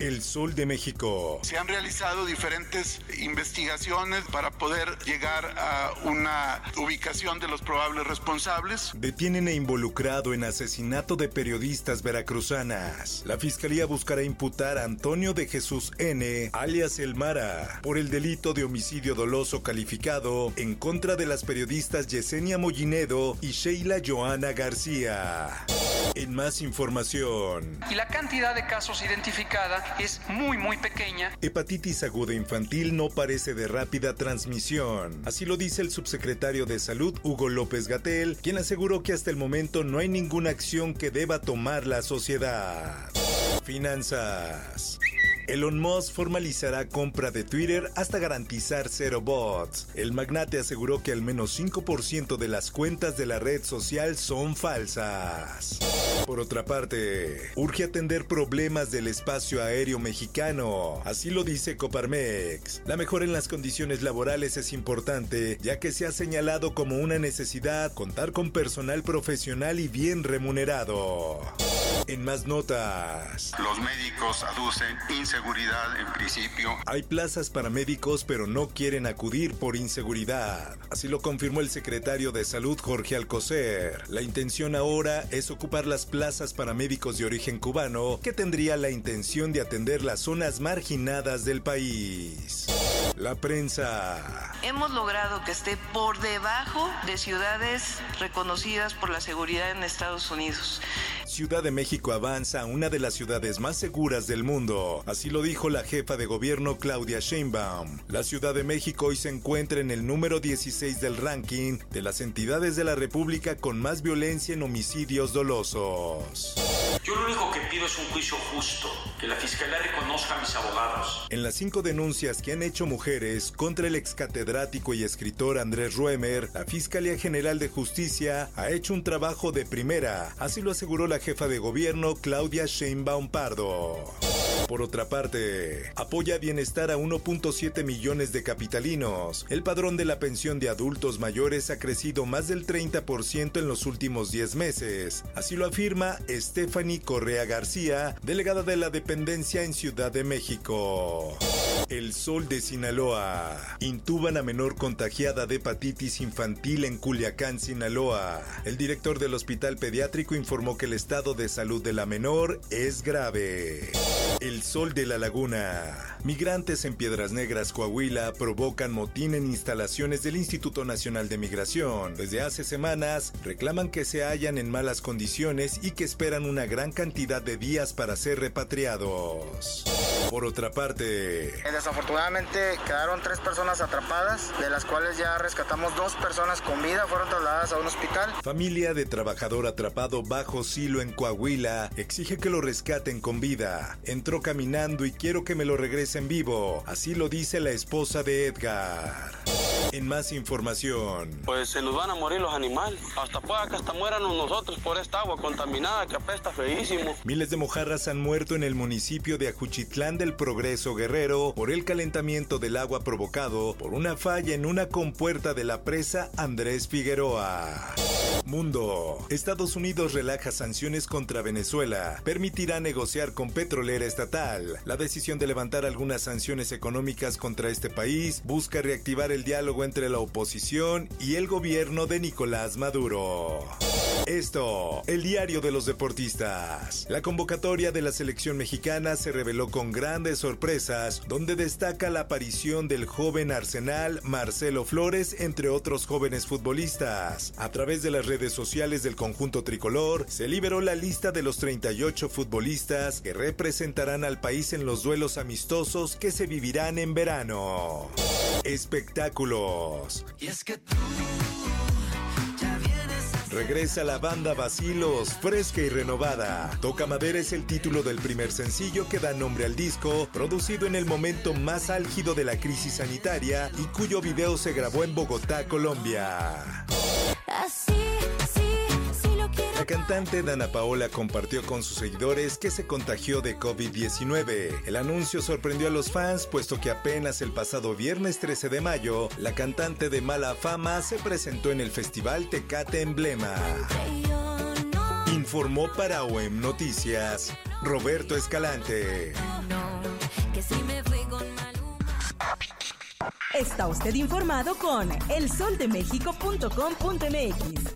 El Sol de México. Se han realizado diferentes investigaciones para poder llegar a una ubicación de los probables responsables. Detienen a involucrado en asesinato de periodistas veracruzanas. La fiscalía buscará imputar a Antonio de Jesús N., alias El Mara, por el delito de homicidio doloso calificado en contra de las periodistas Yesenia Mollinedo y Sheila Joana García. En más información. Y la cantidad de casos identificada es muy muy pequeña. Hepatitis aguda infantil no parece de rápida transmisión. Así lo dice el subsecretario de Salud Hugo López Gatel, quien aseguró que hasta el momento no hay ninguna acción que deba tomar la sociedad. Finanzas. Elon Musk formalizará compra de Twitter hasta garantizar cero bots. El magnate aseguró que al menos 5% de las cuentas de la red social son falsas. Por otra parte, urge atender problemas del espacio aéreo mexicano. Así lo dice Coparmex. La mejora en las condiciones laborales es importante, ya que se ha señalado como una necesidad contar con personal profesional y bien remunerado. En más notas. Los médicos aducen inseguridad en principio. Hay plazas para médicos, pero no quieren acudir por inseguridad. Así lo confirmó el secretario de Salud Jorge Alcocer. La intención ahora es ocupar las plazas para médicos de origen cubano, que tendría la intención de atender las zonas marginadas del país. La prensa. Hemos logrado que esté por debajo de ciudades reconocidas por la seguridad en Estados Unidos. Ciudad de México avanza a una de las ciudades más seguras del mundo. Así lo dijo la jefa de gobierno Claudia Sheinbaum. La Ciudad de México hoy se encuentra en el número 16 del ranking de las entidades de la República con más violencia en homicidios dolosos. Yo lo único que pido es un juicio justo, que la fiscalía reconozca a mis abogados. En las cinco denuncias que han hecho mujeres contra el ex catedrático y escritor Andrés Ruemer, la Fiscalía General de Justicia ha hecho un trabajo de primera, así lo aseguró la jefa de gobierno Claudia Sheinbaum Pardo. Por otra parte, apoya bienestar a 1.7 millones de capitalinos. El padrón de la pensión de adultos mayores ha crecido más del 30% en los últimos 10 meses. Así lo afirma Stephanie Correa García, delegada de la dependencia en Ciudad de México. El Sol de Sinaloa. Intuban a menor contagiada de hepatitis infantil en Culiacán, Sinaloa. El director del hospital pediátrico informó que el estado de salud de la menor es grave. El Sol de la Laguna. Migrantes en Piedras Negras, Coahuila, provocan motín en instalaciones del Instituto Nacional de Migración. Desde hace semanas reclaman que se hallan en malas condiciones y que esperan una gran cantidad de días para ser repatriados. Por otra parte, Desafortunadamente quedaron tres personas atrapadas, de las cuales ya rescatamos dos personas con vida, fueron trasladadas a un hospital. familia de trabajador atrapado bajo silo en Coahuila exige que lo rescaten con vida. Entró caminando y quiero que me lo regresen vivo. Así lo dice la esposa de Edgar. En más información. Pues se nos van a morir los animales. Hasta pueda que hasta mueran nosotros por esta agua contaminada que apesta feísimo. Miles de mojarras han muerto en el municipio de Ajuchitlán del Progreso Guerrero por el calentamiento del agua provocado por una falla en una compuerta de la presa Andrés Figueroa. Mundo. Estados Unidos relaja sanciones contra Venezuela. Permitirá negociar con petrolera estatal. La decisión de levantar algunas sanciones económicas contra este país busca reactivar el diálogo entre la oposición y el gobierno de Nicolás Maduro. Esto, el diario de los deportistas. La convocatoria de la selección mexicana se reveló con grandes sorpresas, donde destaca la aparición del joven Arsenal Marcelo Flores, entre otros jóvenes futbolistas. A través de las redes sociales del conjunto tricolor, se liberó la lista de los 38 futbolistas que representarán al país en los duelos amistosos que se vivirán en verano. Espectáculos. Regresa la banda Vacilos, fresca y renovada. Toca Madera es el título del primer sencillo que da nombre al disco, producido en el momento más álgido de la crisis sanitaria y cuyo video se grabó en Bogotá, Colombia. Cantante Dana Paola compartió con sus seguidores que se contagió de COVID-19. El anuncio sorprendió a los fans puesto que apenas el pasado viernes 13 de mayo, la cantante de mala fama se presentó en el festival Tecate Emblema. Informó para OEM Noticias Roberto Escalante. Está usted informado con elsoldemexico.com.mx.